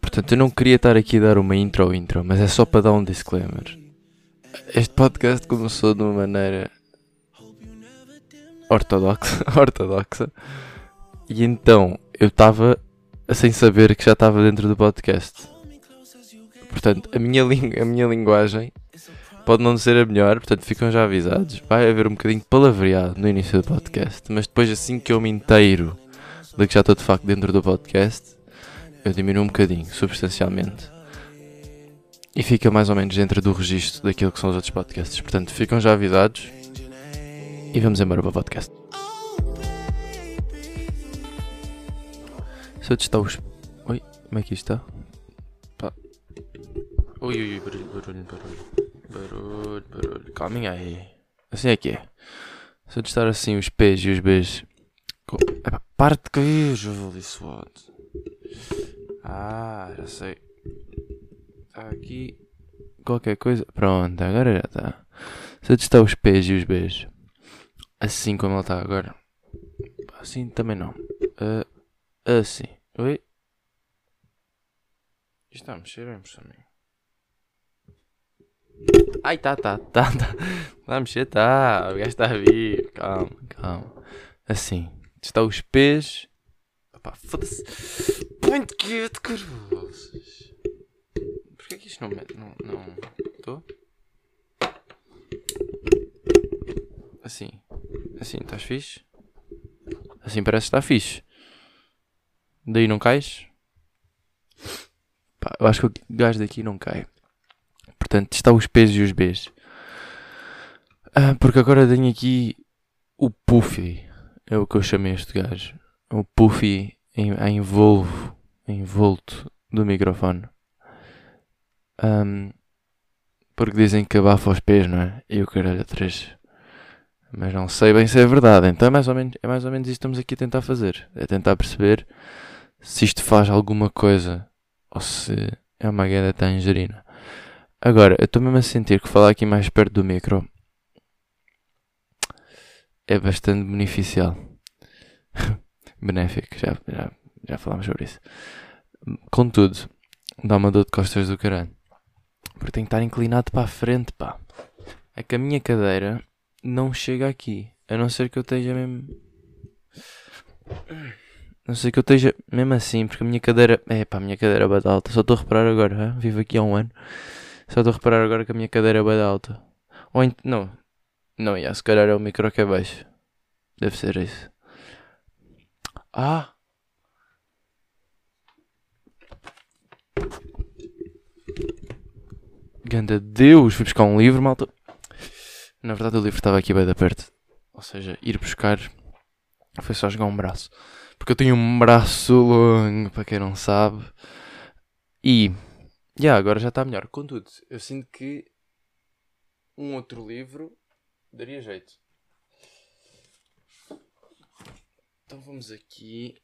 Portanto, eu não queria estar aqui a dar uma intro ou intro, mas é só para dar um disclaimer. Este podcast começou de uma maneira ortodoxa, ortodoxa e então eu estava sem saber que já estava dentro do podcast. Portanto, a minha, a minha linguagem pode não ser a melhor, portanto ficam já avisados. Vai haver um bocadinho de palavreado no início do podcast, mas depois assim que eu me inteiro de que já estou de facto dentro do podcast, eu diminuo um bocadinho, substancialmente. E fica mais ou menos dentro do registro daquilo que são os outros podcasts. Portanto, ficam já avisados. E vamos embora para o podcast. Se eu testar os. Oi, como é que isto está? Pá. Ui, ui, barulho, barulho, barulho. Barulho, barulho. Calminha aí. Assim é que é. Se eu testar assim os P's e os B's. Epá, parte de cair, Jovem SWAT. Ah, já sei. Está aqui qualquer coisa. Pronto, agora já está. Se eu testar os P's e os B's. Assim como ele está agora. Assim também não. Uh, assim. Oi? Isto está a mexer ou é impressão? Ai, tá, tá, tá, tá. Tá a mexer, tá. O gajo está a vir. Calma, calma. Assim. Está os P's. Opá, foda-se. Muito quieto, carvosas. Porquê que isto não mete? Não. Estou? Assim. Assim, estás fixe? Assim parece que está fixe. Daí não cais? Pá, eu acho que o gajo daqui não cai. Portanto, está os P's e os B's. Ah, porque agora tenho aqui o Puffy. É o que eu chamei este gajo. O Puffy em, a envolvo, envolto do microfone. Um, porque dizem que abafa os pés, não é? E eu quero três. Mas não sei bem se é verdade. Então é mais ou menos, é mais ou menos isso que estamos aqui a tentar fazer. É tentar perceber se isto faz alguma coisa ou se é uma grande tangerina. Agora, eu estou mesmo a sentir que falar aqui mais perto do micro é bastante beneficial. Benéfico, já, já, já falámos sobre isso. Contudo, dá uma dor de costas do caralho. Porque tem que estar inclinado para a frente, pá. É que a minha cadeira não chega aqui. A não ser que eu esteja mesmo. A não ser que eu esteja mesmo assim, porque a minha cadeira. É pá, a minha cadeira é bada alta. Só estou a reparar agora, hein? vivo aqui há um ano. Só estou a reparar agora que a minha cadeira é bada alta. Ou ent... Não. Não, yeah, se calhar é o micro que é baixo. Deve ser isso. Ah! Ganda Deus! Fui buscar um livro, malta. Na verdade, o livro estava aqui bem da perto. Ou seja, ir buscar foi só jogar um braço. Porque eu tenho um braço longo, para quem não sabe. E. Já, yeah, agora já está melhor. Contudo, eu sinto que um outro livro daria jeito. Então vamos aqui.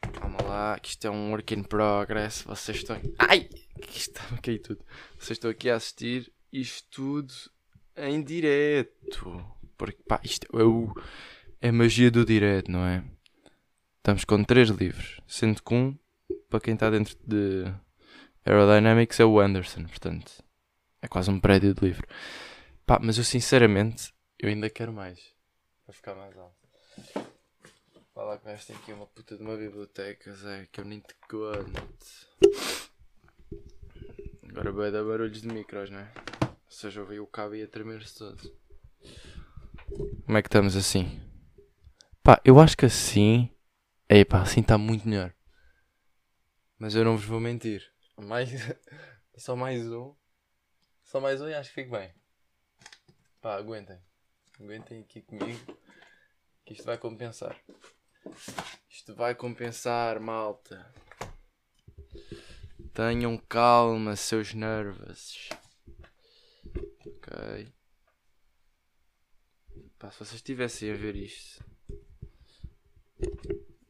Calma lá, que isto é um work in progress. Vocês estão. Ai! Que está a cair tudo. Vocês estão aqui a assistir isto tudo em direto. Porque pá, isto é, o, é a magia do direto, não é? Estamos com três livros, sendo que um, para quem está dentro de Aerodynamics, é o Anderson, portanto é quase um prédio de livro. Pá, mas eu sinceramente, eu ainda quero mais. Vai ficar mais alto. Fala com esta aqui uma puta de uma biblioteca, Zé, que eu nem te conto. Agora vai dar barulhos de micros, não é? Ou seja, ouvi o cabo e a tremer-se todo. Como é que estamos assim? Pá, eu acho que assim. Ei pá, assim está muito melhor. Mas eu não vos vou mentir. Mais... Só mais um. Só mais um e acho que fico bem. Pá, aguentem. Aguentem aqui comigo. Que isto vai compensar. Isto vai compensar, malta. Tenham calma, seus nervos. Ok. Pá, se vocês estivessem a ver isto.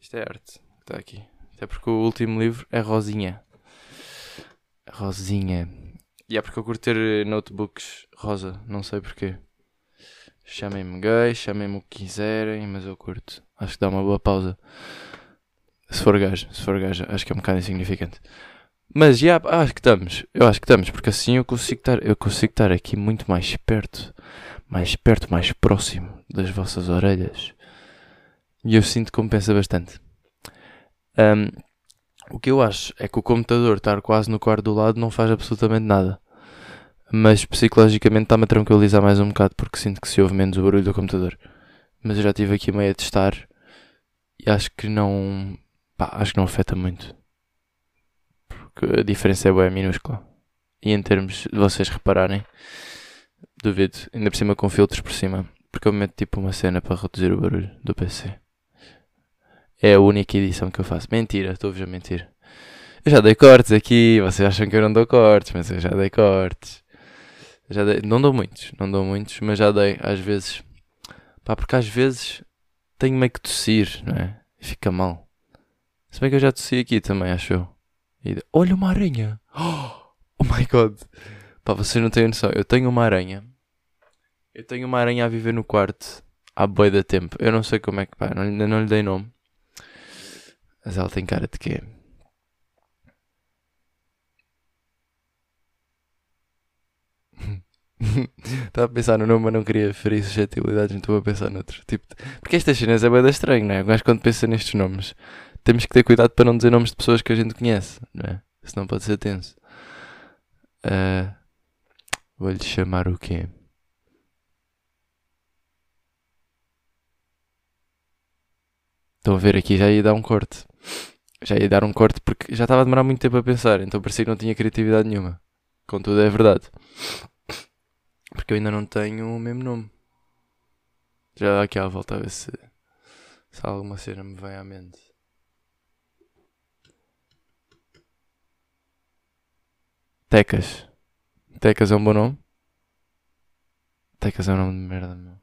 Isto é arte. Está aqui. Até porque o último livro é Rosinha. Rosinha. E é porque eu curto ter notebooks rosa. Não sei porquê. Chamem-me gay, chamem-me o que quiserem, mas eu curto. Acho que dá uma boa pausa. Se for gajo, se for gajo, acho que é um bocado insignificante. Mas já, acho que estamos. Eu acho que estamos, porque assim eu consigo estar, eu consigo estar aqui muito mais perto, mais perto, mais próximo das vossas orelhas. E eu sinto que compensa bastante. Um, o que eu acho é que o computador estar quase no quarto do lado não faz absolutamente nada. Mas psicologicamente está-me a tranquilizar mais um bocado porque sinto que se ouve menos o barulho do computador. Mas eu já estive aqui meio a testar e acho que não. Pá, acho que não afeta muito. Porque a diferença é bem minúscula. E em termos de vocês repararem, duvido, ainda por cima com filtros por cima. Porque eu meto tipo uma cena para reduzir o barulho do PC. É a única edição que eu faço. Mentira, estou-vos a mentir. Eu já dei cortes aqui, vocês acham que eu não dou cortes, mas eu já dei cortes. Já dei, não dou muitos, não dou muitos, mas já dei, às vezes. Pá, porque às vezes tenho meio que tossir, não é? Fica mal. Se bem que eu já tossi aqui também, acho eu. E, olha uma aranha! Oh my god! Pá, vocês não têm noção. Eu tenho uma aranha. Eu tenho uma aranha a viver no quarto há boi da tempo. Eu não sei como é que, pá, ainda não lhe dei nome. Mas ela tem cara de quê? Estava a pensar no nome, mas não queria ferir suscetibilidades, então estou a pensar noutro. Tipo, porque estas cenas é bem estranho, não é? Mas quando pensa nestes nomes, temos que ter cuidado para não dizer nomes de pessoas que a gente conhece, não é? Senão pode ser tenso. Uh, Vou-lhe chamar o quê? Estão a ver aqui, já ia dar um corte. Já ia dar um corte porque já estava a demorar muito tempo a pensar, então parecia que não tinha criatividade nenhuma. Contudo, é verdade. Porque eu ainda não tenho o mesmo nome. Já dá aqui à volta a ver se, se alguma cena me vem à mente. Tecas. Tecas é um bom nome? Tecas é um nome de merda, meu.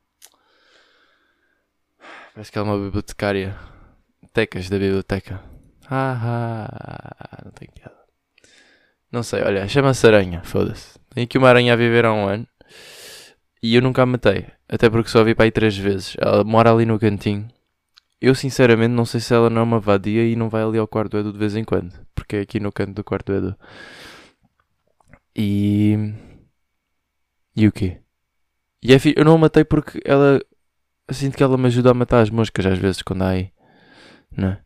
Parece que é uma bibliotecária. Tecas da biblioteca. Ah, ah, não tem piada. Não sei, olha, chama-se aranha, foda-se. Tem aqui uma aranha a viver há um ano. E eu nunca a matei. Até porque só a vi para aí três vezes. Ela mora ali no cantinho. Eu sinceramente não sei se ela não é uma vadia e não vai ali ao quarto do Edu de vez em quando. Porque é aqui no canto do quarto do Edu. E. E o quê? E é fi... eu não a matei porque ela. Sinto que ela me ajuda a matar as moscas às vezes quando há aí. Não é?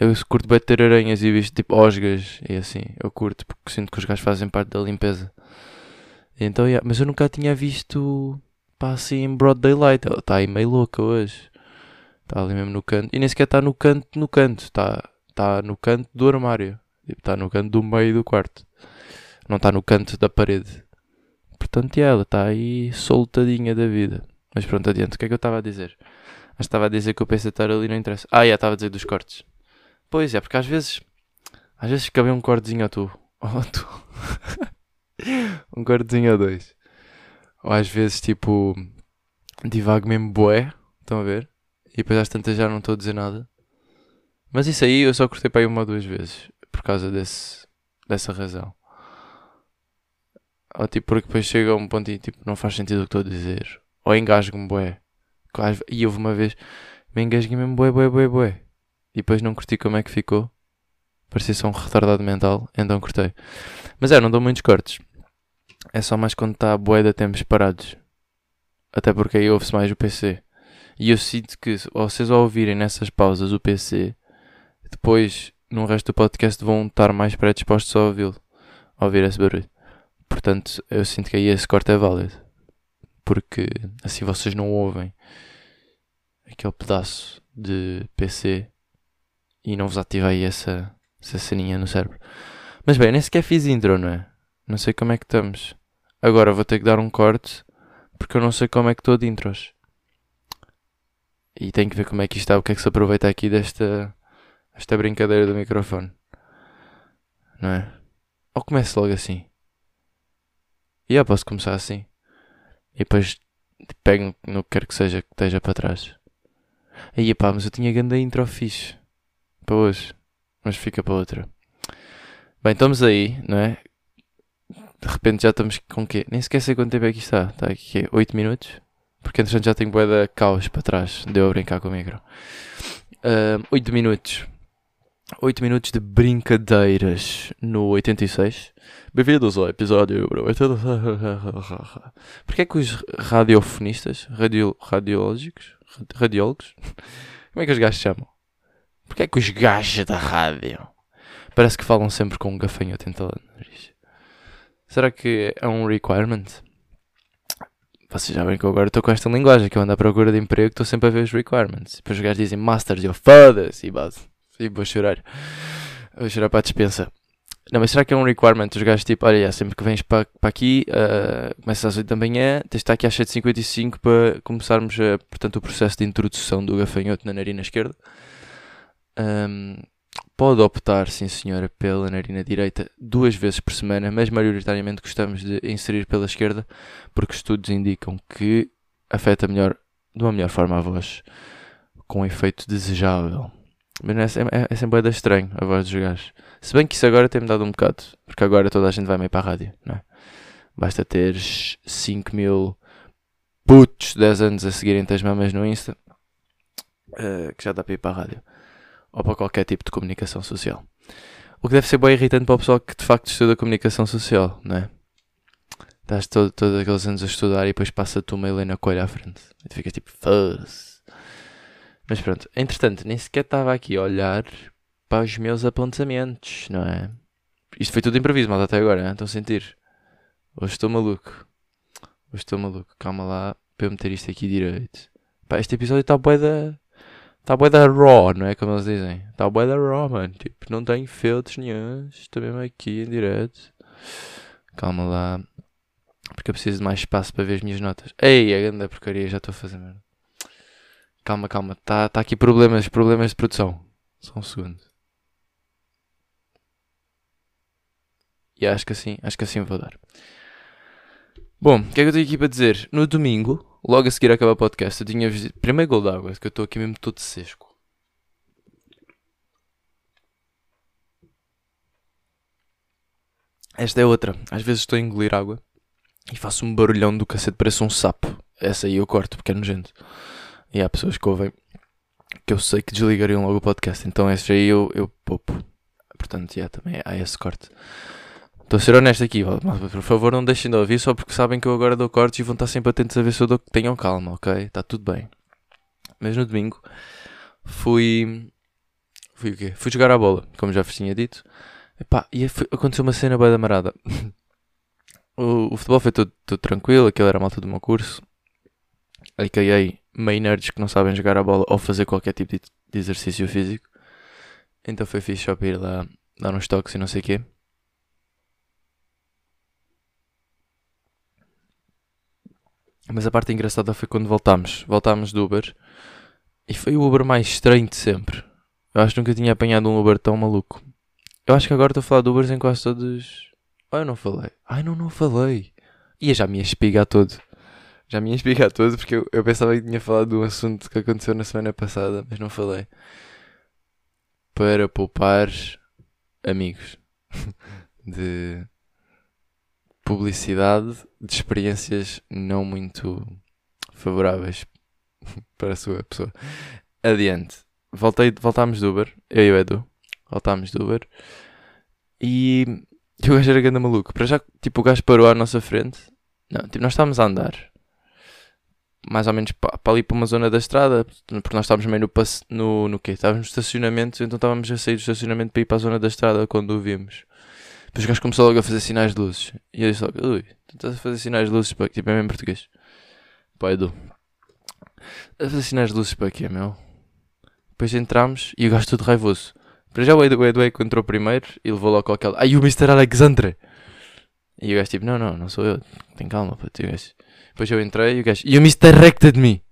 Eu curto bem ter aranhas e visto tipo osgas e assim. Eu curto porque sinto que os gajos fazem parte da limpeza. Então, yeah, mas eu nunca a tinha visto pá, assim em broad daylight. Ela está aí meio louca hoje. Está ali mesmo no canto. E nem sequer está no canto, no canto. Está tá no canto do armário. Está tipo, no canto do meio do quarto. Não está no canto da parede. Portanto, yeah, ela está aí soltadinha da vida. Mas pronto, adiante. O que é que eu estava a dizer? Acho que estava a dizer que o PC estar ali não interessa. Ah, já estava a dizer dos cortes. Pois é, porque às vezes. Às vezes fica bem um cortezinho a tu. Oh, tu. um cortezinho a dois. Ou às vezes, tipo, divago mesmo boé. Estão a ver? E depois às tantas já não estou a dizer nada. Mas isso aí eu só cortei para aí uma ou duas vezes. Por causa desse, dessa razão. Ou tipo, porque depois chega a um ponto e tipo, não faz sentido o que estou a dizer. Ou engasgo-me boé. E houve uma vez, me engasguei mesmo boé, boé, boé, boé. E depois não curti como é que ficou. Parecia só um retardado mental, então cortei. Mas é, não dou muitos cortes. É só mais quando está a boé de tempos parados. Até porque aí ouve-se mais o PC. E eu sinto que vocês ao ouvirem nessas pausas o PC, depois no resto do podcast vão estar mais predispostos a ouvi-lo. A ouvir esse barulho. Portanto, eu sinto que aí esse corte é válido. Porque assim vocês não ouvem aquele pedaço de PC e não vos ativa aí essa, essa ceninha no cérebro. Mas bem, nem sequer fiz intro, não é? Não sei como é que estamos. Agora vou ter que dar um corte porque eu não sei como é que estou de intros. E tenho que ver como é que isto está, o que é que se aproveita aqui desta esta brincadeira do microfone. Não é? Ou começo logo assim. E eu posso começar assim. E depois pego no que quer que seja que esteja para trás. Aí pá, mas eu tinha grande intro fixe. Para hoje. Mas fica para outra. Bem, estamos aí, não é? De repente já estamos com quê? Nem sequer sei quanto tempo é que está. Está aqui 8 minutos? Porque entretanto já tenho boeda caos para trás. Deu a brincar com o micro. Uh, 8 minutos. 8 minutos de brincadeiras no 86. Bem-vindos ao episódio 86. Porquê é que os radiofonistas, radio, radiológicos, radiólogos, como é que os gajos chamam? Porquê é que os gajos da rádio parece que falam sempre com um gafanhoto em nariz? Será que é um requirement? Vocês já veem que eu agora estou com esta linguagem que eu ando à procura de emprego, estou sempre a ver os requirements. Depois os gajos dizem masters, eu foda-se e base. E vou chorar. Vou chorar para a dispensa. Não, mas será que é um requirement? Os gajos tipo, olha, sempre que vens para, para aqui, uh, começas às 8 da manhã, tens de estar aqui às 7h55 para começarmos a, portanto, o processo de introdução do gafanhoto na narina esquerda. Um, pode optar, sim senhora, pela narina direita duas vezes por semana, mas maioritariamente gostamos de inserir pela esquerda, porque estudos indicam que afeta melhor, de uma melhor forma a voz, com um efeito desejável. Mas é, é, é sempre estranho a voz dos gajos. Se bem que isso agora tem-me dado um bocado, porque agora toda a gente vai meio para a rádio, não é? Basta teres 5 mil putos 10 anos a seguirem-te as mamas no Insta, uh, que já dá para ir para a rádio. Ou para qualquer tipo de comunicação social. O que deve ser bem irritante para o pessoal que de facto estuda comunicação social, não é? Estás todo, todos aqueles anos a estudar e depois passa-te uma Helena Coelho à frente. E tu ficas tipo, foda-se. Mas pronto, entretanto, nem sequer estava aqui a olhar para os meus apontamentos, não é? Isto foi tudo improviso, mas até agora, estão a sentir? Hoje estou maluco. Hoje estou maluco. Calma lá para eu meter isto aqui direito. Pá, este episódio está bué da... Está bué da raw, não é como eles dizem? Está bué da raw, mano. Tipo, não tem filtros nenhum. Estou mesmo aqui em direto. Calma lá. Porque eu preciso de mais espaço para ver as minhas notas. Ei, a grande porcaria, já estou a fazer. Calma, calma. Está tá aqui problemas, problemas de produção. Só um segundo. E acho que assim, acho que assim vou dar. Bom, o que é que eu tenho aqui para dizer? No domingo, logo a seguir a acabar o podcast, eu tinha visto. Primeiro gol d'água, que eu estou aqui mesmo todo sesco. Esta é outra. Às vezes estou a engolir água e faço um barulhão do cacete, parece um sapo. Essa aí eu corto porque é nojento. E há pessoas que ouvem que eu sei que desligariam logo o podcast. Então esse aí eu, eu poupo. Portanto, yeah, também há esse corte. Estou a ser honesto aqui, mas por favor não deixem de ouvir só porque sabem que eu agora dou cortes e vão estar sempre atentos a ver se eu dou. Tenham calma, ok? Está tudo bem. Mas no domingo fui. Fui o quê? Fui jogar a bola, como já vos tinha dito. Epá, e foi, aconteceu uma cena bem da marada. o, o futebol foi tudo, tudo tranquilo, aquilo era a malta do meu curso. A.K.A meio nerds que não sabem jogar a bola ou fazer qualquer tipo de, de exercício físico. Então foi fixe só para ir lá dar uns toques e não sei o quê. Mas a parte engraçada foi quando voltámos. Voltámos do Uber. E foi o Uber mais estranho de sempre. Eu acho que nunca tinha apanhado um Uber tão maluco. Eu acho que agora estou a falar de Ubers em quase todos. Oh, eu não falei. Ai, não, não falei. Ia já me ia espigar todo. Já me ia explicar tudo porque eu, eu pensava que tinha falado de um assunto que aconteceu na semana passada, mas não falei. Para poupar amigos de publicidade de experiências não muito favoráveis para a sua pessoa. Adiante. Voltei, voltámos do Uber, eu e o Edu. Voltámos do Uber. E, e o gajo era grande maluco. Para já, tipo, o gajo parou à nossa frente. Não, tipo, nós estávamos a andar mais ou menos para, ali para uma zona da estrada, porque nós estávamos meio no, no, no quê? Estávamos no estacionamento, então estávamos a sair do estacionamento para ir para a zona da estrada quando o vimos. Depois o gajo começou logo a fazer sinais de luzes. E eu disse logo, ui, tu estás a fazer sinais de luzes para quê? Tipo, é mesmo português. Pá, Edu. A fazer sinais de luzes para quê, meu? Depois entramos e o gajo todo raivoso. Para já o Edu, o Edu é que entrou primeiro e levou logo aquele, ai o Mr. Alexandre! E o gajo tipo, não, não, não sou eu, tem calma, pá, o gajo. Depois eu entrei e o gajo, you misdirected me.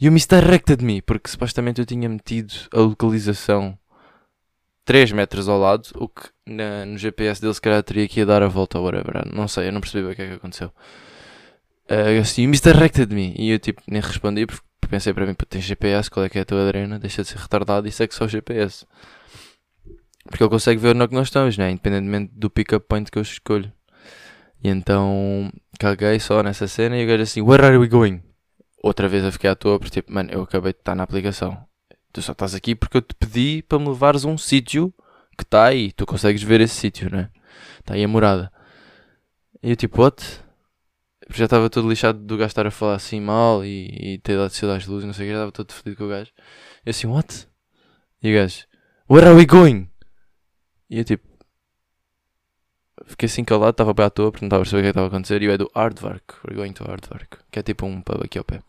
You misdirected me. Porque supostamente eu tinha metido a localização 3 metros ao lado, o que na, no GPS dele se calhar teria que ir dar a volta ou whatever. Não sei, eu não percebi o que é que aconteceu. Uh, assim, you misdirected me. E eu tipo, nem respondi porque pensei para mim, tens GPS, qual é que é a tua adrena? Deixa de ser retardado e segue só o GPS. Porque ele consegue ver onde é que nós estamos, né? independentemente do pick-up point que eu escolho. E então caguei só nessa cena e o gajo assim, where are we going? Outra vez eu fiquei à toa porque tipo, mano, eu acabei de estar na aplicação. Tu só estás aqui porque eu te pedi para me levares a um sítio que está aí. Tu consegues ver esse sítio, não é? Está aí a morada. E eu tipo, what? Já estava todo lixado do gajo estar a falar assim mal e, e ter dado cedo às luzes, não sei o que, já estava todo fodido com o gajo. Eu assim, what? E o gajo, where are we going? E eu tipo, fiquei assim calado, estava bem à toa, porque não estava a perceber o que é estava a acontecer. E eu é do Aardvark, we're going to Aardvark, que é tipo um pub aqui ao pé.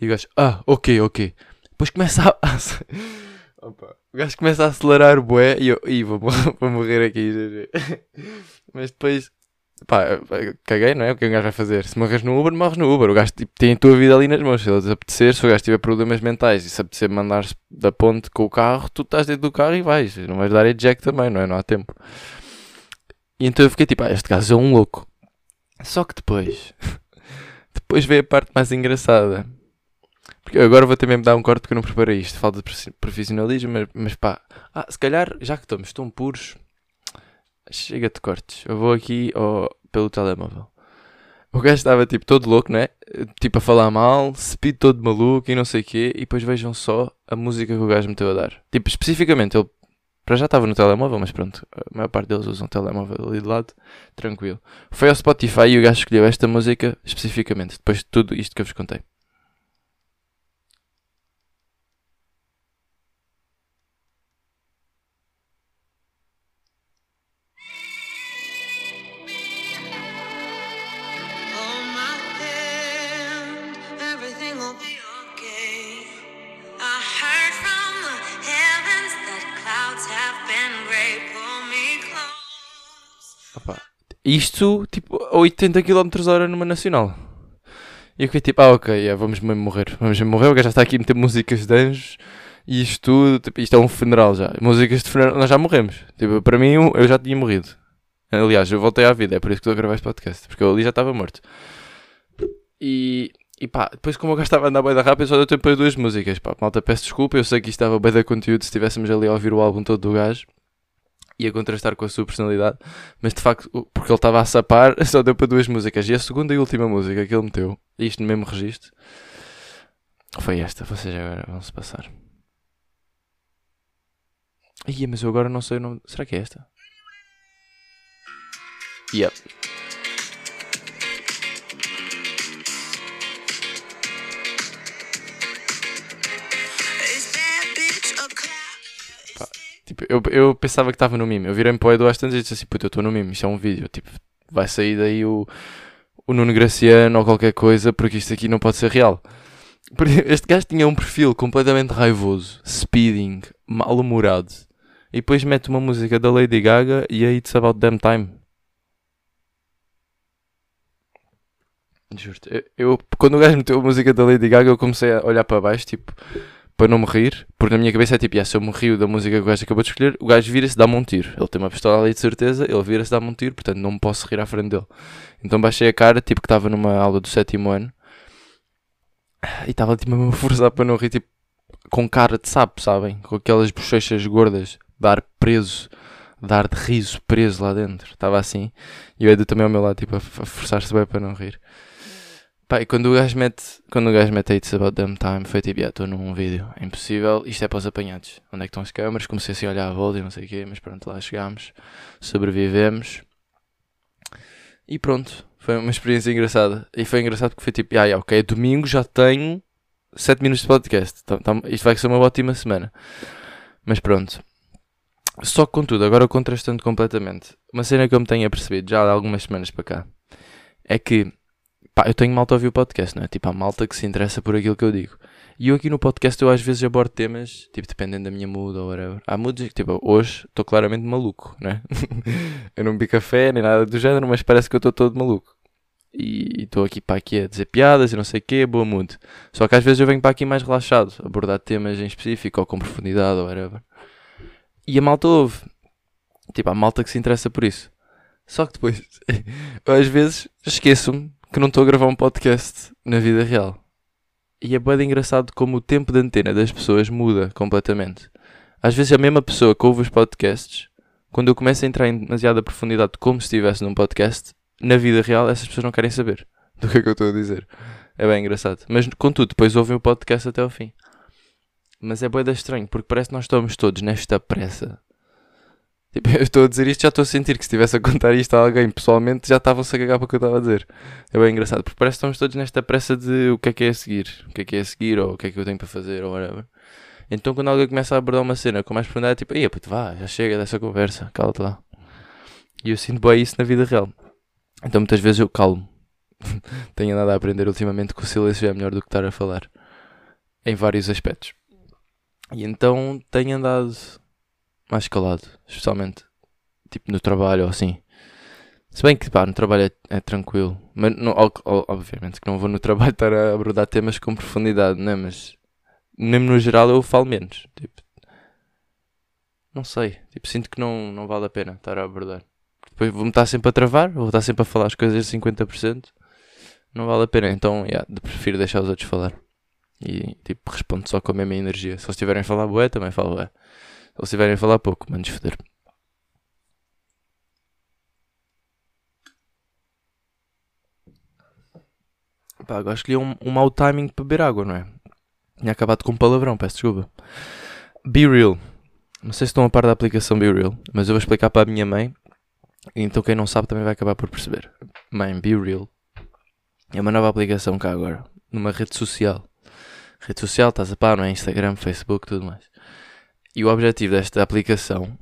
E o gajo, ah, ok, ok. Depois começa a. Opa. O gajo começa a acelerar o bué e eu, Ih, vou, vou morrer aqui. Mas depois, pá, caguei, não é? O que é o gajo vai fazer? Se morres no Uber, morres no Uber. O gajo tipo, tem a tua vida ali nas mãos. Se ele desapetecer, se o gajo tiver problemas mentais e se apetecer mandar-se da ponte com o carro, tu estás dentro do carro e vais. Não vais dar eject também, não é? Não há tempo. E então eu fiquei tipo, ah, este gajo é um louco. Só que depois, depois veio a parte mais engraçada. Porque agora vou também me dar um corte porque eu não preparei isto. Falta de profissionalismo, mas, mas pá. Ah, se calhar, já que estamos tão puros, chega de cortes. Eu vou aqui pelo telemóvel. O gajo estava tipo todo louco, não é? Tipo a falar mal, speed todo maluco e não sei o quê. E depois vejam só a música que o gajo meteu a dar. Tipo, especificamente, ele para já estava no telemóvel, mas pronto, a maior parte deles usam telemóvel ali de lado, tranquilo. Foi ao Spotify e o gajo escolheu esta música especificamente, depois de tudo isto que eu vos contei. Isto, tipo, a 80 km hora numa nacional. E eu fiquei tipo, ah, ok, yeah, vamos mesmo morrer. Vamos mesmo morrer. O gajo já está aqui a meter músicas de anjos e isto tudo. Tipo, isto é um funeral já. Músicas de funeral, nós já morremos. Tipo, para mim, eu já tinha morrido. Aliás, eu voltei à vida, é por isso que estou a gravar este podcast. Porque eu ali já estava morto. E, e pá, depois como o gajo estava a andar bem da rápida, só deu tempo para duas músicas. Pá, malta, peço desculpa. Eu sei que isto estava bem da conteúdo se estivéssemos ali a ouvir o álbum todo do gajo ia contrastar com a sua personalidade, mas de facto, porque ele estava a sapar, só deu para duas músicas. E a segunda e última música que ele meteu, isto no mesmo registro, foi esta. Vocês agora vão se passar. Ia, mas eu agora não sei o nome. Será que é esta? Yep. Tipo, eu, eu pensava que estava no mimo. Eu virei-me para o Edu às e disse assim: Puta, eu estou no mimo, isto é um vídeo. Tipo, vai sair daí o, o Nuno Graciano ou qualquer coisa, porque isto aqui não pode ser real. Este gajo tinha um perfil completamente raivoso, speeding, mal-humorado. E depois mete uma música da Lady Gaga e aí It's About Damn Time. Juro-te, eu, eu, quando o gajo meteu a música da Lady Gaga, eu comecei a olhar para baixo, tipo, para não me rir, porque na minha cabeça é tipo, yeah, se eu me rio da música que o gajo acabou de escolher, o gajo vira-se dá-me um tiro. Ele tem uma pistola ali de certeza, ele vira-se dá-me um tiro, portanto não me posso rir à frente dele. Então baixei a cara, tipo que estava numa aula do sétimo ano, e estava tipo a forçar para não rir, tipo, com cara de sapo, sabem? Com aquelas bochechas gordas, dar preso, dar de riso preso lá dentro. Estava assim, e o Edu também ao meu lado, tipo, a forçar-se bem para não rir. Pá, e quando o gajo mete, quando o gajo mete It's About Damn Time, foi tipo, estou num vídeo, é impossível, isto é para os apanhados. Onde é que estão as câmaras? Comecei assim a olhar a volta e não sei o quê, mas pronto, lá chegámos, sobrevivemos. E pronto, foi uma experiência engraçada. E foi engraçado porque foi tipo, ah, yeah, ok, é domingo já tenho 7 minutos de podcast. Tá, tá, isto vai ser uma ótima semana. Mas pronto. Só que contudo, agora contrastando completamente, uma cena que eu me tenho apercebido já há algumas semanas para cá é que pá, eu tenho malta a ouvir o podcast, não é? Tipo, há malta que se interessa por aquilo que eu digo. E eu aqui no podcast eu às vezes abordo temas, tipo, dependendo da minha mood ou whatever. Há moods que, tipo, hoje estou claramente maluco, né? eu não bebi café nem nada do género, mas parece que eu estou todo maluco. E estou aqui para aqui a dizer piadas e não sei o quê, boa mood. Só que às vezes eu venho para aqui mais relaxado, abordar temas em específico ou com profundidade ou whatever. E a malta ouve. Tipo, há malta que se interessa por isso. Só que depois, às vezes, esqueço-me que não estou a gravar um podcast na vida real. E é bem engraçado como o tempo de antena das pessoas muda completamente. Às vezes a mesma pessoa que ouve os podcasts, quando eu começo a entrar em demasiada profundidade como se estivesse num podcast, na vida real essas pessoas não querem saber do que é que eu estou a dizer. É bem engraçado. Mas contudo, depois ouvem o podcast até ao fim. Mas é boeda estranho, porque parece que nós estamos todos nesta pressa. Tipo, eu estou a dizer isto, já estou a sentir que se estivesse a contar isto a alguém pessoalmente, já estavam-se a cagar para o que eu estava a dizer. É bem engraçado, porque parece que estamos todos nesta pressa de o que é que é a seguir, o que é que é a seguir, ou o que é que eu tenho para fazer, ou whatever. Então quando alguém começa a abordar uma cena com mais profundidade, é tipo, ia puto, vá, já chega dessa conversa, cala-te lá. E eu sinto bem isso na vida real. Então muitas vezes eu calmo. Tenho andado a aprender ultimamente que o silêncio é melhor do que estar a falar. Em vários aspectos. E então tenho andado mais calado, especialmente tipo no trabalho ou assim. Se bem que pá, no trabalho é, é tranquilo, mas não, obviamente que não vou no trabalho estar a abordar temas com profundidade, né? Mas mesmo no geral eu falo menos. Tipo, não sei, tipo, sinto que não, não vale a pena estar a abordar. Depois vou-me estar sempre a travar, vou estar sempre a falar as coisas a 50%. Não vale a pena, então yeah, prefiro deixar os outros falar. E tipo, respondo só com a mesma energia. Se eles estiverem a falar bué, também falo bué. Eles estiverem a falar pouco, manos foder. Pá, agora escolhi um, um mau timing para beber água, não é? Tinha acabado com um palavrão, peço desculpa. Be Real. Não sei se estão a par da aplicação Be Real, mas eu vou explicar para a minha mãe. Então quem não sabe também vai acabar por perceber. Mãe, Be Real. É uma nova aplicação cá agora. Numa rede social. Rede social, estás a par, não é? Instagram, Facebook, tudo mais. E o objetivo desta aplicação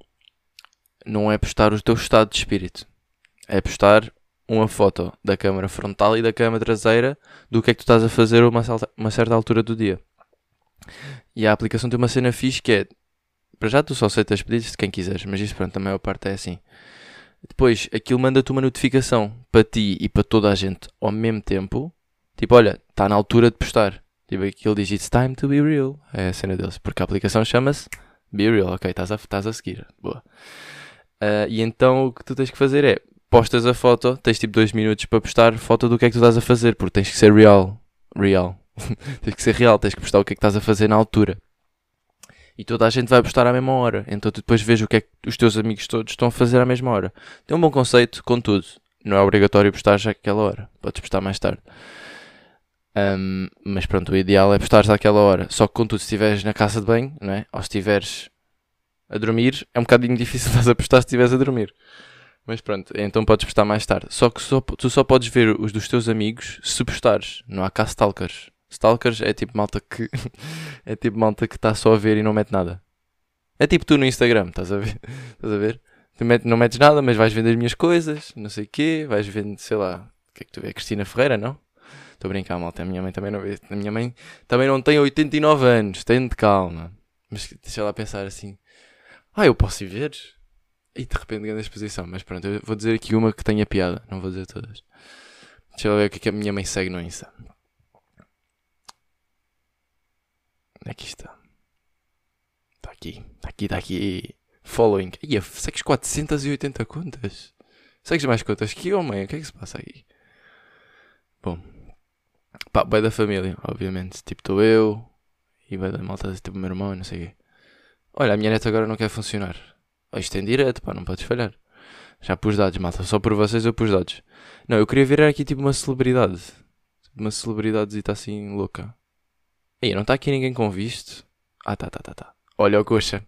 não é postar o teu estado de espírito. É postar uma foto da câmara frontal e da câmara traseira do que é que tu estás a fazer a uma, uma certa altura do dia. E a aplicação tem uma cena fixe que é para já tu só aceitas pedidos de quem quiseres, mas isso pronto, a maior parte é assim. Depois aquilo manda-te uma notificação para ti e para toda a gente ao mesmo tempo. Tipo, olha, está na altura de postar. Tipo, aquilo diz It's time to be real. É a cena deles. Porque a aplicação chama-se Be Real, ok, estás a, estás a seguir. Boa. Uh, e então o que tu tens que fazer é postas a foto, tens tipo 2 minutos para postar foto do que é que tu estás a fazer, porque tens que ser real. Real. tens que ser real, tens que postar o que é que estás a fazer na altura. E toda a gente vai postar à mesma hora. Então tu depois vês o que é que os teus amigos todos estão a fazer à mesma hora. Tem um bom conceito, contudo, não é obrigatório postar já àquela hora. Podes postar mais tarde. Um, mas pronto, o ideal é postares àquela hora. Só que contudo, se estiveres na casa de banho, não é? ou se estiveres a dormir, é um bocadinho difícil estás a postar se estiveres a dormir. Mas pronto, então podes postar mais tarde. Só que só, tu só podes ver os dos teus amigos se postares. Não há cá stalkers. Stalkers é tipo malta que. é tipo malta que está só a ver e não mete nada. É tipo tu no Instagram, estás a ver? estás a ver? Tu met, não metes nada, mas vais vender as minhas coisas, não sei o quê, vais vender, sei lá, o que é que tu vês? Cristina Ferreira, não? Estou a brincar, malta. A minha mãe também não. A minha mãe também não tem 89 anos. Tem de calma. Mas deixa lá pensar assim. Ah, eu posso ir ver? E de repente grande exposição. Mas pronto, eu vou dizer aqui uma que tenha piada. Não vou dizer todas. Deixa eu ver o que é que a minha mãe segue no Insta. Aqui está. Está aqui. Está aqui, está aqui. Following. Ia, segues 480 contas? Segues mais contas que eu, mãe? O que é que se passa aqui? Bom, Pá, bem da família, obviamente. Tipo, estou eu e bem da malta, tipo, meu irmão e não sei o quê. Olha, a minha neta agora não quer funcionar. Isto tem direto, pá, não podes falhar. Já pus dados, malta. Só por vocês eu pus dados. Não, eu queria virar aqui tipo uma celebridade. Uma celebridade e está assim louca. Aí, não está aqui ninguém com visto? Ah, tá, tá, tá, tá. Olha o Gosha.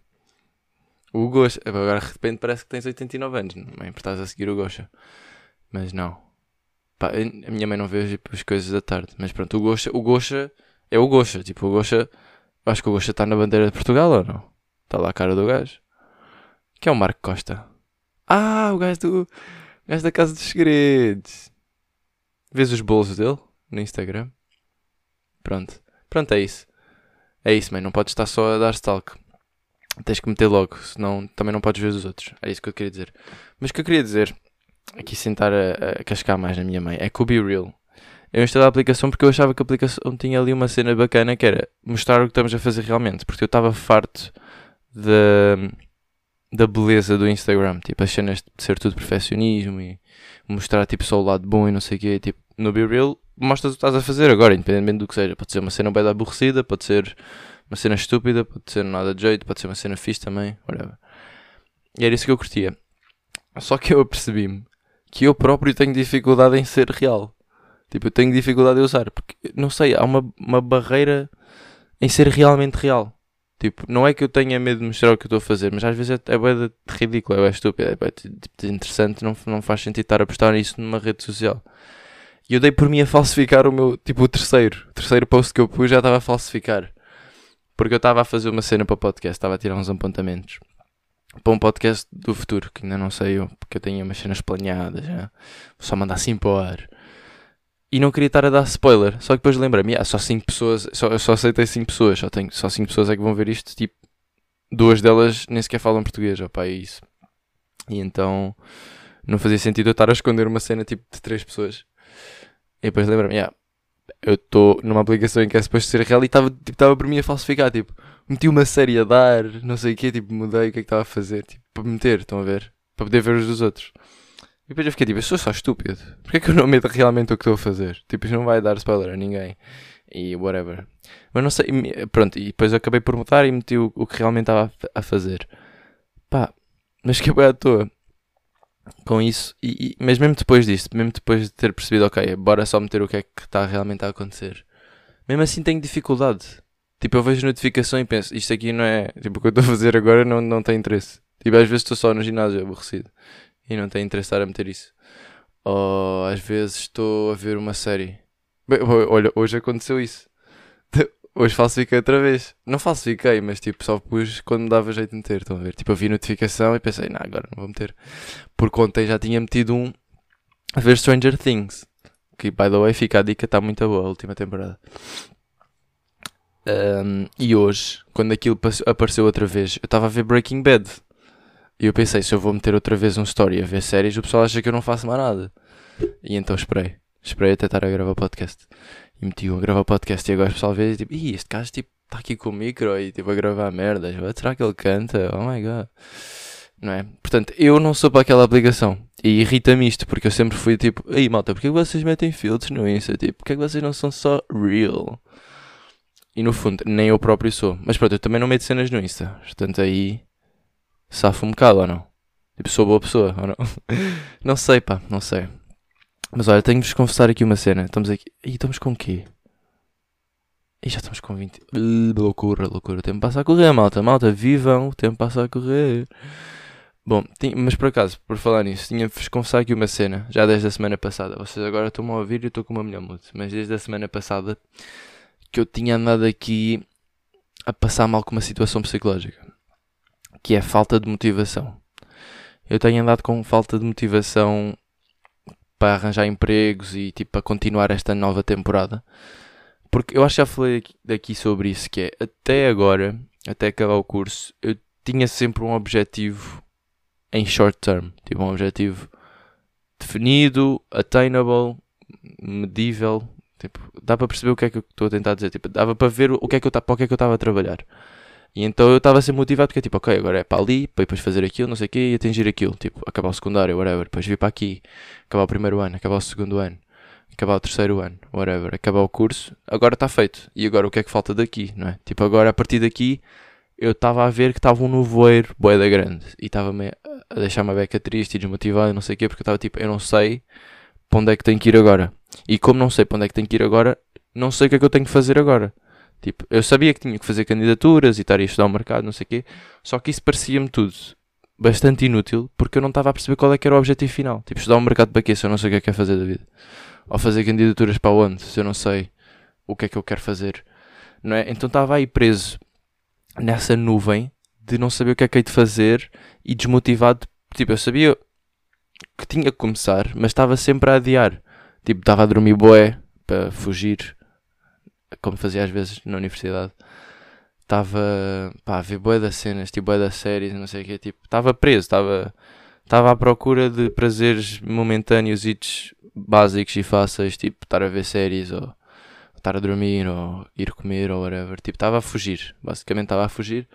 O Gosha. Agora de repente parece que tens 89 anos. Não é importante a seguir o Gosha. Mas não. Pá, a minha mãe não vê tipo, as coisas da tarde. Mas pronto, o Gosha, o Gosha é o Gosha. Tipo, o Gosha. Acho que o Gosha está na bandeira de Portugal ou não? Está lá a cara do gajo. Que é o Marco Costa. Ah, o gajo do. O gajo da Casa dos Segredos. Vês os bolos dele no Instagram? Pronto. Pronto, é isso. É isso, mãe. Não podes estar só a dar stalk. Tens que meter logo, senão também não podes ver os outros. É isso que eu queria dizer. Mas o que eu queria dizer aqui sentar a, a cascar mais na minha mãe é com o Be Real. Eu instalei a aplicação porque eu achava que a aplicação tinha ali uma cena bacana que era mostrar o que estamos a fazer realmente. Porque eu estava farto da, da beleza do Instagram. Tipo, as cenas de ser tudo perfeccionismo e mostrar tipo só o lado bom e não sei o quê. Tipo, no Be Real mostras o que estás a fazer agora, independentemente do que seja. Pode ser uma cena bem aborrecida, pode ser uma cena estúpida, pode ser nada de jeito, pode ser uma cena fixe também, whatever. E era isso que eu curtia. Só que eu apercebi-me que eu próprio tenho dificuldade em ser real. Tipo, eu tenho dificuldade em usar, porque, não sei, há uma, uma barreira em ser realmente real. Tipo, não é que eu tenha medo de mostrar o que eu estou a fazer, mas às vezes é, é de ridículo, é bué estúpido, é de interessante, não, não faz sentido estar a postar isso numa rede social. E eu dei por mim a falsificar o meu, tipo, o terceiro. O terceiro post que eu pus já estava a falsificar. Porque eu estava a fazer uma cena para o podcast, estava a tirar uns apontamentos. Para um podcast do futuro, que ainda não sei eu, porque eu tenho umas cenas planeadas já. Vou só mandar assim para o ar. E não queria estar a dar spoiler. Só que depois lembra-me, ah, só 5 pessoas, só, eu só aceitei 5 pessoas, só, tenho, só 5 pessoas é que vão ver isto. Tipo, duas delas nem sequer falam português, opá, é isso. E então não fazia sentido eu estar a esconder uma cena tipo de 3 pessoas. E depois lembra-me, yeah, eu estou numa aplicação em que é suposto ser real e estava tipo, por mim a falsificar, tipo, meti uma série a dar, não sei o quê, tipo, mudei o que é que estava a fazer, tipo, para meter, estão a ver? Para poder ver os dos outros. E depois eu fiquei tipo, eu sou só estúpido. Porquê é que eu não meto realmente o que estou a fazer? Tipo, isto não vai dar spoiler a ninguém. E whatever. Mas não sei, pronto, e depois eu acabei por mudar e meti o, o que realmente estava a fazer. Pá, mas que bem à toa com isso. E, e, mas mesmo depois disto, mesmo depois de ter percebido, ok, bora só meter o que é que está realmente a acontecer. Mesmo assim tenho dificuldade. Tipo, eu vejo notificação e penso, isto aqui não é. Tipo, o que eu estou a fazer agora não, não tem interesse. Tipo, às vezes estou só no ginásio aborrecido e não tem interesse a meter isso. Ou às vezes estou a ver uma série. Bem, olha, hoje aconteceu isso. Hoje falsifiquei outra vez. Não falsifiquei, mas tipo, só pus quando me dava jeito de meter. Estão a ver? Tipo, eu vi notificação e pensei, não, agora não vou meter. Porque ontem já tinha metido um a ver Stranger Things. Que, by the way, fica a dica, está muito boa a última temporada. Um, e hoje, quando aquilo apareceu outra vez, eu estava a ver Breaking Bad. E eu pensei, se eu vou meter outra vez um story a ver séries, o pessoal acha que eu não faço mais nada. E então esperei. Esperei até estar a gravar podcast. E meti-o a gravar podcast e agora o pessoal vê tipo, Ih, este gajo tipo, está aqui com o micro e tipo a gravar merdas. Será que ele canta? Oh my god. Não é? Portanto, eu não sou para aquela aplicação. E irrita-me isto, porque eu sempre fui tipo, ei malta, porquê que vocês metem filtros no Insta? Tipo, porquê que vocês não são só real? E no fundo, nem eu próprio sou. Mas pronto, eu também não meto cenas no Insta. Portanto, aí safo um bocado ou não? Tipo, sou boa pessoa ou não? não sei, pá, não sei. Mas olha, tenho de confessar aqui uma cena. Estamos aqui. E estamos com o quê? E já estamos com 20. Uh, loucura, loucura. O tempo passa a correr, malta. Malta, vivam. O tempo passa a correr. Bom, tinha, mas por acaso, por falar nisso, tinha de vos confessar aqui uma cena. Já desde a semana passada. Vocês agora estão-me a ouvir e eu estou com uma mulher muito. Mas desde a semana passada que eu tinha andado aqui a passar mal com uma situação psicológica. Que é falta de motivação. Eu tenho andado com falta de motivação para arranjar empregos e tipo para continuar esta nova temporada. Porque eu acho que já falei aqui sobre isso, que é até agora, até acabar o curso, eu tinha sempre um objetivo em short term, tipo um objetivo definido, attainable, medível, tipo, dá para perceber o que é que eu estou a tentar dizer, tipo, dava para ver o que é que eu para o que é que eu estava a trabalhar. E então eu estava a ser motivado porque tipo, ok, agora é para ali, para depois fazer aquilo, não sei o quê, e atingir aquilo. Tipo, acabar o secundário, whatever. Depois vir para aqui, acabar o primeiro ano, acabar o segundo ano, acabar o terceiro ano, whatever. Acabar o curso, agora está feito. E agora o que é que falta daqui, não é? Tipo, agora a partir daqui eu estava a ver que estava um nevoeiro boeda grande. E estava-me a deixar uma beca triste e desmotivado, não sei o quê, porque eu estava tipo, eu não sei para onde é que tenho que ir agora. E como não sei para onde é que tenho que ir agora, não sei o que é que eu tenho que fazer agora. Tipo, eu sabia que tinha que fazer candidaturas e estar a estudar o mercado, não sei o quê, só que isso parecia-me tudo bastante inútil porque eu não estava a perceber qual é que era o objetivo final. Tipo, estudar o mercado para quê se eu não sei o que é que é fazer da vida? Ou fazer candidaturas para onde se eu não sei o que é que eu quero fazer? Não é? Então estava aí preso nessa nuvem de não saber o que é que hei de fazer e desmotivado. Tipo, eu sabia que tinha que começar, mas estava sempre a adiar. Tipo, estava a dormir boé para fugir como fazia às vezes na universidade, estava a ver boé das cenas, tipo boé das séries, não sei o que, tipo, estava preso, estava estava à procura de prazeres momentâneos e básicos e fáceis, tipo estar a ver séries ou estar a dormir ou ir comer ou whatever, tipo, estava a fugir, basicamente estava a fugir,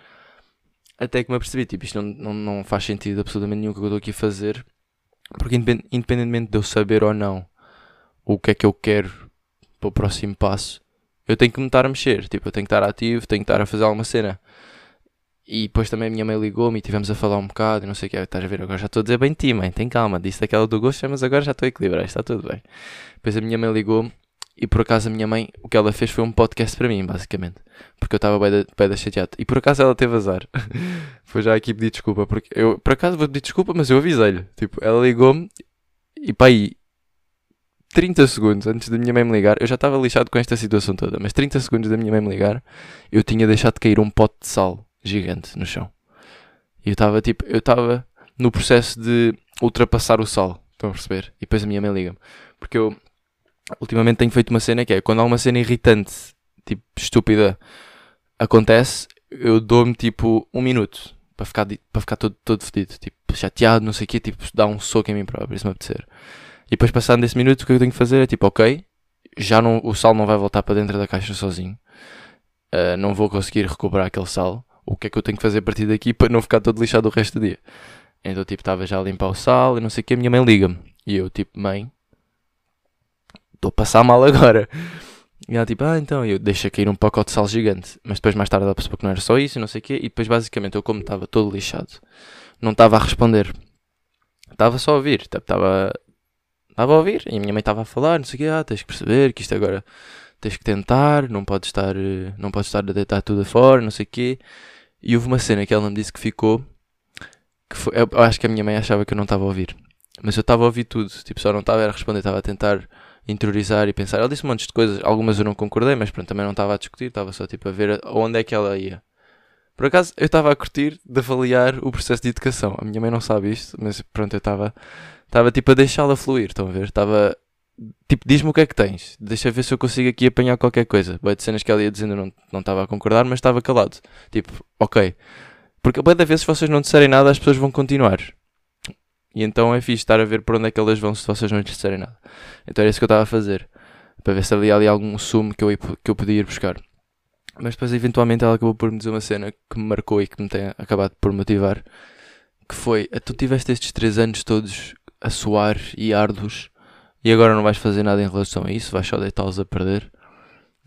até que me apercebi, tipo, isto não, não, não faz sentido absolutamente nenhum que eu estou aqui a fazer, porque independentemente de eu saber ou não o que é que eu quero para o próximo passo, eu tenho que me estar a mexer, tipo, eu tenho que estar ativo, tenho que estar a fazer alguma cena. E depois também a minha mãe ligou-me e tivemos a falar um bocado e não sei o que. Estás a ver? Agora já estou a dizer bem ti, mãe, tem calma. Disse aquela do gosto, mas agora já estou a equilibrar, está tudo bem. Depois a minha mãe ligou-me e por acaso a minha mãe, o que ela fez foi um podcast para mim, basicamente. Porque eu estava bem da, da chateado. E por acaso ela teve azar. foi já aqui pedir desculpa. Porque eu, por acaso, vou pedir desculpa, mas eu avisei-lhe. Tipo, ela ligou-me e pá, 30 segundos antes da minha mãe me ligar, eu já estava lixado com esta situação toda, mas 30 segundos da minha mãe me ligar, eu tinha deixado de cair um pote de sal gigante no chão. E eu estava tipo, eu estava no processo de ultrapassar o sal, estão a perceber? E depois a minha mãe liga-me. Porque eu ultimamente tenho feito uma cena que é quando há uma cena irritante, tipo estúpida, acontece, eu dou-me tipo um minuto para ficar, para ficar todo, todo fedido, tipo chateado, não sei o quê, tipo dar um soco em mim próprio, se me apetecer. E depois, passando desse minuto, o que eu tenho que fazer é tipo, ok, já não, o sal não vai voltar para dentro da caixa sozinho. Uh, não vou conseguir recuperar aquele sal. O que é que eu tenho que fazer a partir daqui para não ficar todo lixado o resto do dia? Então, tipo, estava já a limpar o sal e não sei o que. A minha mãe liga-me. E eu, tipo, mãe, estou a passar mal agora. E ela, tipo, ah, então, eu deixo cair um pacote de sal gigante. Mas depois, mais tarde, ela percebeu que não era só isso e não sei o quê. E depois, basicamente, eu, como estava todo lixado, não estava a responder. Estava só a ouvir. Estava estava a ouvir e a minha mãe estava a falar, não sei o quê, ah, tens que perceber que isto agora tens que tentar, não podes estar, eh, não podes estar a deitar tudo fora, não sei o quê. E houve uma cena que ela me disse que ficou, que foi, eu acho que a minha mãe achava que eu não estava a ouvir, mas eu estava a ouvir tudo, tipo, só não estava a responder, estava a tentar interiorizar e pensar. Ela disse um monte de coisas, algumas eu não concordei, mas pronto, também não estava a discutir, estava só tipo a ver onde é que ela ia. Por acaso, eu estava a curtir de avaliar o processo de educação. A minha mãe não sabe isto, mas pronto, eu estava Estava tipo a deixá-la fluir, estão a ver? Estava tipo, diz-me o que é que tens, deixa ver se eu consigo aqui apanhar qualquer coisa. Boa de cenas que ela ia dizendo, não, não estava a concordar, mas estava calado. Tipo, ok. Porque boa da vez se vocês não disserem nada, as pessoas vão continuar. E então é fixe estar a ver por onde é que elas vão se vocês não lhes disserem nada. Então era isso que eu estava a fazer. Para ver se havia ali algum sumo que eu, que eu podia ir buscar. Mas depois eventualmente ela acabou por me dizer uma cena que me marcou e que me tem acabado por motivar. Que foi, tu tiveste estes três anos todos a suar e árduos e agora não vais fazer nada em relação a isso, vais só deitá-los a perder.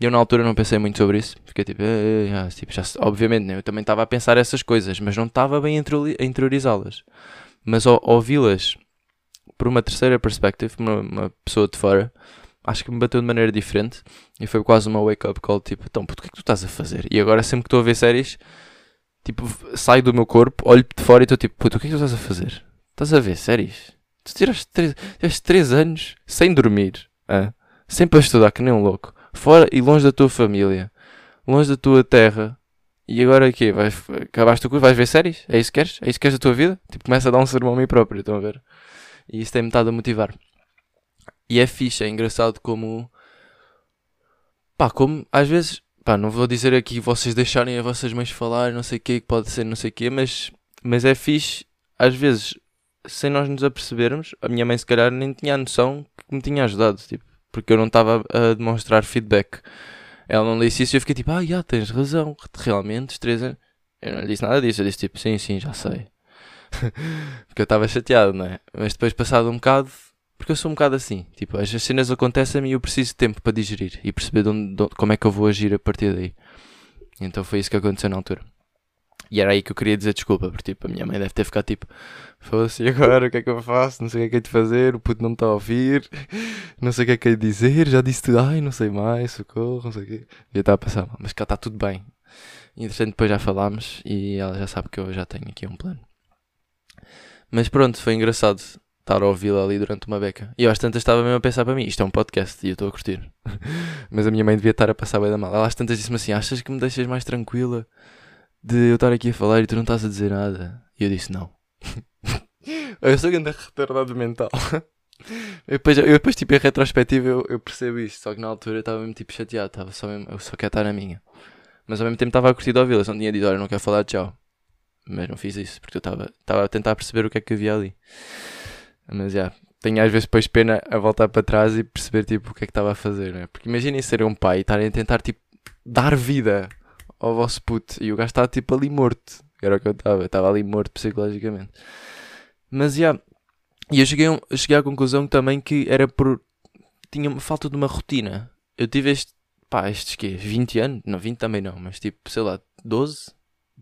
E eu na altura não pensei muito sobre isso, fiquei tipo, eh, eh, ah, tipo já, obviamente né, eu também estava a pensar essas coisas, mas não estava bem a interiorizá-las. Mas ao ouvi-las por uma terceira perspectiva, uma, uma pessoa de fora, acho que me bateu de maneira diferente e foi quase uma wake-up call, tipo, então, puto, o que é que tu estás a fazer? E agora sempre que estou a ver séries, tipo, saio do meu corpo, olho de fora e estou tipo, puto, o que é que tu estás a fazer? Estás a ver séries? Tu tiraste três, tiraste três anos sem dormir, ah? sempre a estudar que nem um louco, fora e longe da tua família, longe da tua terra. E agora o quê? Vais, acabaste o curso, vais ver séries? É isso que queres? É isso que queres da tua vida? Tipo, começa a dar um sermão a mim próprio, estão a ver? E isso tem-me estado a motivar. E é fixe, é engraçado como. Pá, como às vezes. Pá, não vou dizer aqui vocês deixarem as vossas mães falar, não sei o que, pode ser, não sei o que, mas, mas é fixe, às vezes, sem nós nos apercebermos, a minha mãe se calhar nem tinha a noção que me tinha ajudado, tipo, porque eu não estava a demonstrar feedback. Ela não disse isso e eu fiquei tipo, ah, já tens razão, realmente, três anos. Eu não lhe disse nada disso, eu disse tipo, sim, sim, já sei. porque eu estava chateado, não é? Mas depois, passado um bocado, porque eu sou um bocado assim, tipo, as cenas acontecem-me e eu preciso de tempo para digerir e perceber de onde, de, como é que eu vou agir a partir daí. Então foi isso que aconteceu na altura. E era aí que eu queria dizer desculpa, porque tipo, a minha mãe deve ter ficado tipo, assim agora o que é que eu faço? Não sei o que é que é de fazer, o puto não me está a ouvir, não sei o que é que é de dizer, já disse tudo, ai não sei mais, socorro, não sei o quê. E estava a pensar, mas cá está tudo bem. E entretanto depois já falámos e ela já sabe que eu já tenho aqui um plano. Mas pronto, foi engraçado estar a ouvi-la ali durante uma beca. E eu às tantas estava mesmo a pensar para mim, isto é um podcast e eu estou a curtir. mas a minha mãe devia estar a passar bem da mal. Ela às tantas disse-me assim, achas que me deixas mais tranquila? de eu estar aqui a falar e tu não estás a dizer nada. E eu disse não. eu sou grande retardado mental. Eu depois, eu depois, tipo, em retrospectiva, eu, eu percebo isto. Só que na altura eu estava mesmo, tipo, chateado. Estava só mesmo, eu só quero estar na minha. Mas ao mesmo tempo estava a curtir de ouvi-la. Não tinha dito, olha, não quero falar, tchau. Mas não fiz isso, porque eu estava a tentar perceber o que é que havia ali. Mas, já, yeah, tenho às vezes depois pena a voltar para trás e perceber, tipo, o que é que estava a fazer, não é? Porque imaginem ser um pai e estarem a tentar, tipo, dar vida ao vosso puto. E o gajo estava tipo ali morto. Era o que eu estava. Estava ali morto psicologicamente. Mas já. Yeah, e eu cheguei, cheguei à conclusão também que era por. Tinha uma falta de uma rotina. Eu tive este. Pá, estes quê? 20 anos? Não, 20 também não, mas tipo, sei lá, 12?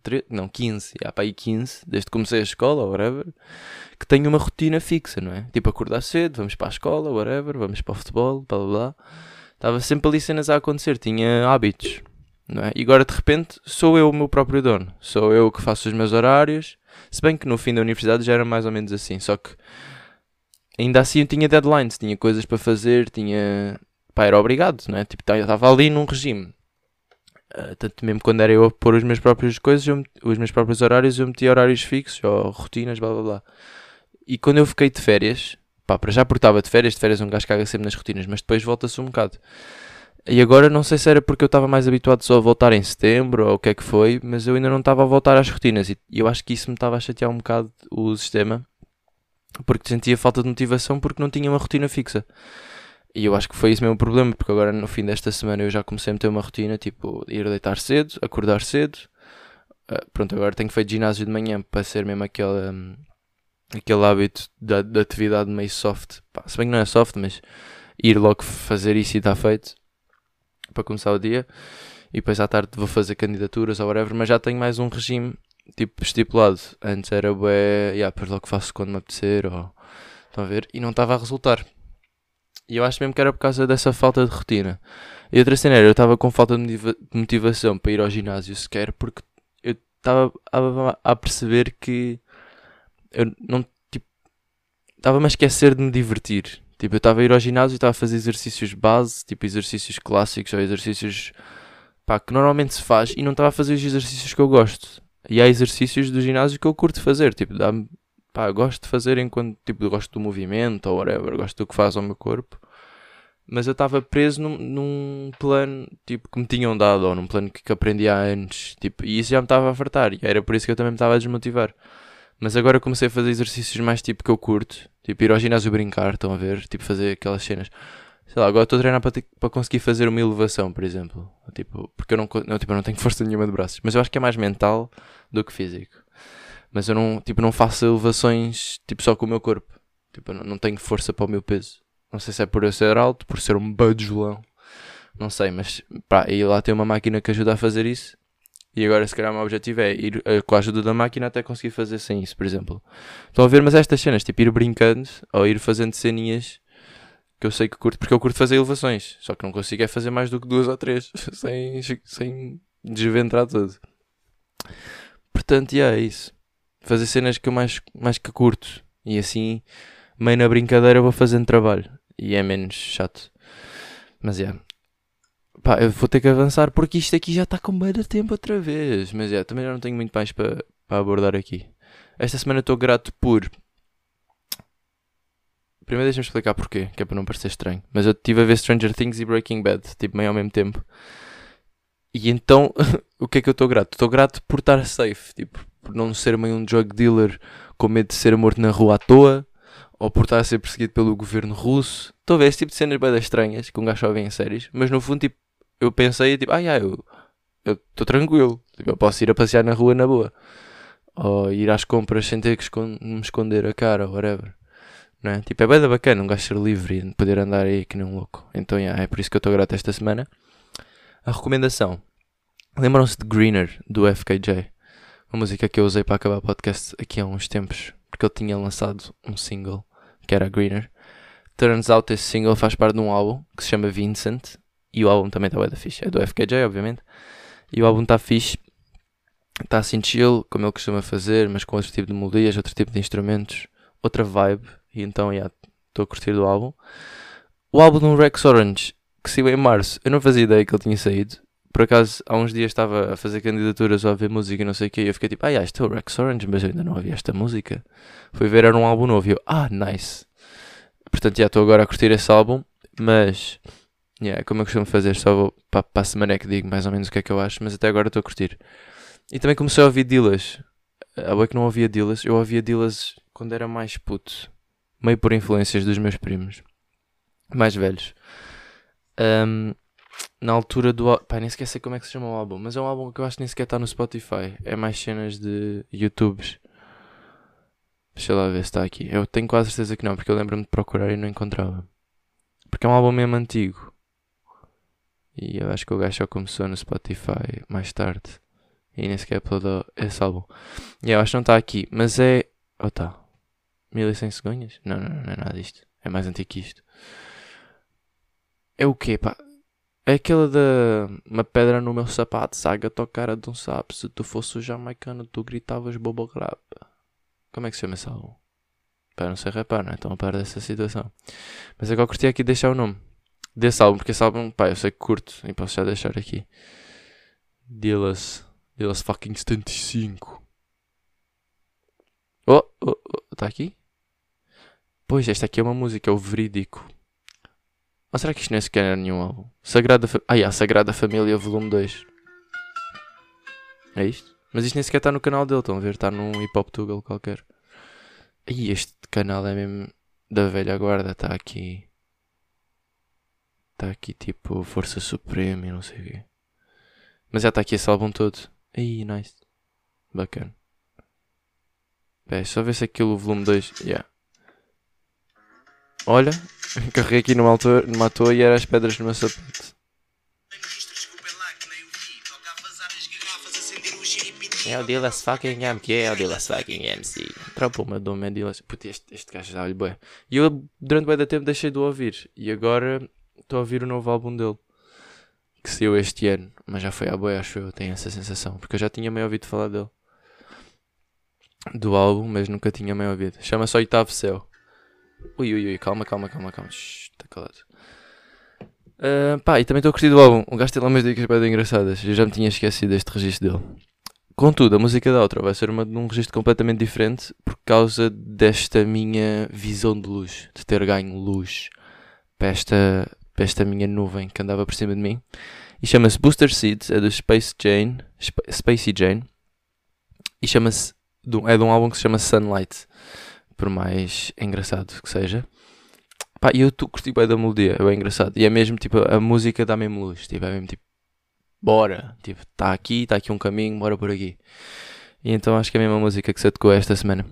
13, não, 15, já para aí 15, desde que comecei a escola, whatever, que tenho uma rotina fixa, não é? Tipo, acordar cedo, vamos para a escola, whatever, vamos para o futebol, blá blá blá. Estava sempre ali cenas a acontecer, tinha hábitos. Não é? E agora de repente sou eu o meu próprio dono. Sou eu que faço os meus horários. Se bem que no fim da universidade já era mais ou menos assim. Só que ainda assim eu tinha deadlines, tinha coisas para fazer, tinha. Pá, era obrigado, não é? Tipo, estava ali num regime. Uh, tanto mesmo quando era eu a pôr os meus próprios coisas, eu, os meus próprios horários, eu metia horários fixos ou rotinas, blá blá blá. E quando eu fiquei de férias, pá, para já porque estava de férias, de férias um gajo caga sempre nas rotinas, mas depois volta-se um bocado. E agora não sei se era porque eu estava mais habituado só a voltar em setembro ou o que é que foi, mas eu ainda não estava a voltar às rotinas e eu acho que isso me estava a chatear um bocado o sistema, porque sentia falta de motivação porque não tinha uma rotina fixa. E eu acho que foi esse mesmo problema, porque agora no fim desta semana eu já comecei a meter uma rotina, tipo, ir deitar cedo, acordar cedo. Uh, pronto, agora tenho feito ginásio de manhã para ser mesmo aquele, um, aquele hábito da, da atividade meio soft. Pá, se bem que não é soft, mas ir logo fazer isso e está feito para começar o dia. E depois à tarde vou fazer candidaturas ou whatever, mas já tenho mais um regime tipo estipulado. Antes era bué, yeah, depois logo faço quando me apetecer, ou estão a ver, e não estava a resultar. E eu acho mesmo que era por causa dessa falta de rotina. E outra cena era, eu estava com falta de motivação para ir ao ginásio sequer, porque eu estava a, a perceber que eu não, tipo, estava-me a esquecer de me divertir. Tipo, eu estava a ir ao ginásio e estava a fazer exercícios base, tipo exercícios clássicos ou exercícios pá, que normalmente se faz e não estava a fazer os exercícios que eu gosto. E há exercícios do ginásio que eu curto fazer, tipo, dá-me pá, gosto de fazer enquanto, tipo, gosto do movimento ou whatever, gosto do que faz ao meu corpo. Mas eu estava preso num, num, plano, tipo, que me tinham dado, ou num plano que, que aprendi há anos, tipo, e isso já me estava a fartar, e era por isso que eu também me estava a desmotivar. Mas agora comecei a fazer exercícios mais, tipo, que eu curto, tipo, ir ao ginásio brincar, estão a ver, tipo, fazer aquelas cenas. Sei lá, agora estou a treinar para, para conseguir fazer uma elevação, por exemplo. Tipo, porque eu não, não, tipo, eu não tenho força nenhuma de braços. Mas eu acho que é mais mental do que físico. Mas eu não, tipo, não faço elevações tipo, só com o meu corpo. Tipo, não, não tenho força para o meu peso. Não sei se é por eu ser alto, por ser um bajulão. Não sei, mas pá, e lá tem uma máquina que ajuda a fazer isso. E agora, se calhar, o meu objetivo é ir uh, com a ajuda da máquina até conseguir fazer sem isso, por exemplo. Estão a ver, mas estas cenas, tipo, ir brincando ou ir fazendo ceninhas que eu sei que curto, porque eu curto fazer elevações. Só que não consigo é fazer mais do que duas ou três sem, sem desventrar tudo. Portanto, yeah, é isso fazer cenas que eu mais, mais que curto. E assim, meio na brincadeira, vou fazendo trabalho. E é menos chato. Mas é. Pá, eu vou ter que avançar porque isto aqui já está com meio de tempo outra vez. Mas é, também já não tenho muito mais para, para abordar aqui. Esta semana estou grato por. Primeiro deixa-me explicar porquê, que é para não parecer estranho. Mas eu estive a ver Stranger Things e Breaking Bad, tipo, meio ao mesmo tempo. E então, o que é que eu estou grato? Estou grato por estar safe, tipo, por não ser meio um drug dealer com medo de ser morto na rua à toa, ou por estar a ser perseguido pelo governo russo. Ver esse tipo de cenas bem estranhas que um gajo só vê em séries, mas no fundo, tipo, eu pensei, tipo, ah, yeah, eu estou tranquilo, tipo, eu posso ir a passear na rua na boa, ou ir às compras sem ter que me esconder a cara, ou whatever. Não é? Tipo, é bem bacana um gajo ser livre e poder andar aí que nem um louco. Então, yeah, é por isso que eu estou grato esta semana. A recomendação. Lembram-se de Greener, do FKJ? Uma música que eu usei para acabar o podcast aqui há uns tempos, porque ele tinha lançado um single que era Greener. Turns out esse single faz parte de um álbum que se chama Vincent e o álbum também está bem da fixe, é do FKJ, obviamente. E o álbum está fixe, está assim chill, como ele costuma fazer, mas com outro tipo de melodias, outro tipo de instrumentos, outra vibe. E então, estou yeah, a curtir do álbum. O álbum do Rex Orange, que saiu em março, eu não fazia ideia que ele tinha saído por acaso, há uns dias estava a fazer candidaturas a ver música e não sei o que, e eu fiquei tipo, ah, este é o Rex Orange, mas eu ainda não ouvi esta música. Fui ver, era um álbum novo, e eu, ah, nice. Portanto, já estou agora a curtir esse álbum, mas, yeah, como eu costumo fazer, só vou para, para a semana é que digo mais ou menos o que é que eu acho, mas até agora estou a curtir. E também comecei a ouvir Dillas. A boa que não ouvia Dillas, eu ouvia Dillas quando era mais puto, meio por influências dos meus primos, mais velhos. Um, na altura do. Pá, nem sequer sei como é que se chama o álbum, mas é um álbum que eu acho que nem sequer está no Spotify. É mais cenas de YouTubes. Deixa lá ver se está aqui. Eu tenho quase certeza que não, porque eu lembro-me de procurar e não encontrava. Porque é um álbum mesmo antigo. E eu acho que o gajo só começou no Spotify mais tarde. E nem sequer uploadou esse álbum. E eu acho que não está aqui, mas é. Oh, está. 1100 segundos? Não, não, não, não é nada disto. É mais antigo que isto. É o quê, pá? É aquela da. Uma pedra no meu sapato, saga tua cara de um sapo. Se tu fosse o jamaicano, tu gritavas bobo grab. Como é que se chama esse álbum? Pá, não sei rapar, não é? Então a par dessa situação. Mas agora curti aqui deixar o nome desse álbum, porque esse álbum, pá, eu sei que curto e posso já deixar aqui. Dillas. Dillas fucking 75. Oh, oh, oh, tá aqui? Pois, esta aqui é uma música, é o Verídico. Ou será que isto nem é sequer era nenhum álbum? Sagrada Fa... Ah, yeah, Sagrada Família Volume 2. É isto? Mas isto nem sequer está no canal dele, estão a ver? Está num Hip Hop Tuggle qualquer. E este canal é mesmo da velha guarda, está aqui. Está aqui tipo Força Suprema e não sei o quê. Mas já está aqui esse álbum todo. Aí, nice. Bacana. Só ver se aquilo volume 2. Yeah. Olha, carreguei aqui numa, altura, numa toa e era as pedras no meu sapato. É o Dillas fucking MC, é o Dillas fucking MC. Tropa o meu nome é Dillas. Puta, este, este gajo dá-lhe bué. E eu durante bem da tempo deixei de o ouvir. E agora estou a ouvir o novo álbum dele. Que saiu este ano. Mas já foi à boia, acho eu. Tenho essa sensação. Porque eu já tinha meio ouvido falar dele. Do álbum, mas nunca tinha meio ouvido. Chama-se Oitavo Céu. Ui, ui, ui, calma, calma, calma, calma. Está calado. Uh, pá, e também estou a curtir do álbum. O gajo tem lá umas dicas bem engraçadas. Eu já me tinha esquecido deste registro dele. Contudo, a música da outra vai ser uma, num registro completamente diferente por causa desta minha visão de luz, de ter ganho luz para esta, para esta minha nuvem que andava por cima de mim. E chama-se Booster Seeds, é do Space Jane, Sp Spacey Jane. E chama-se, é de um álbum que se chama Sunlight por mais engraçado que seja. Pá, eu curti bem da melodia, é bem engraçado. E é mesmo tipo, a música dá mesmo luz, tipo, é mesmo tipo, bora, tipo, está aqui, está aqui um caminho, bora por aqui. E então acho que é a mesma música que se tocou esta semana.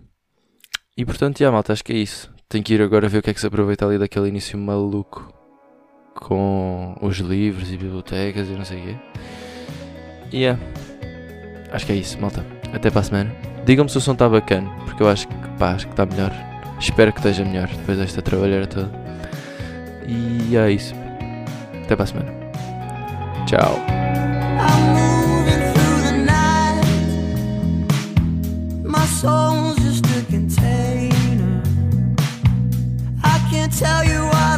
E portanto, já malta, acho que é isso. Tenho que ir agora ver o que é que se aproveita ali daquele início maluco com os livros e bibliotecas e não sei o quê. E yeah. acho que é isso, malta. Até para a semana. Digam-me se o som está bacana, porque eu acho que pá, acho que está melhor. Espero que esteja melhor depois desta trabalhar toda. E é isso. Até para a semana. Tchau. tell you.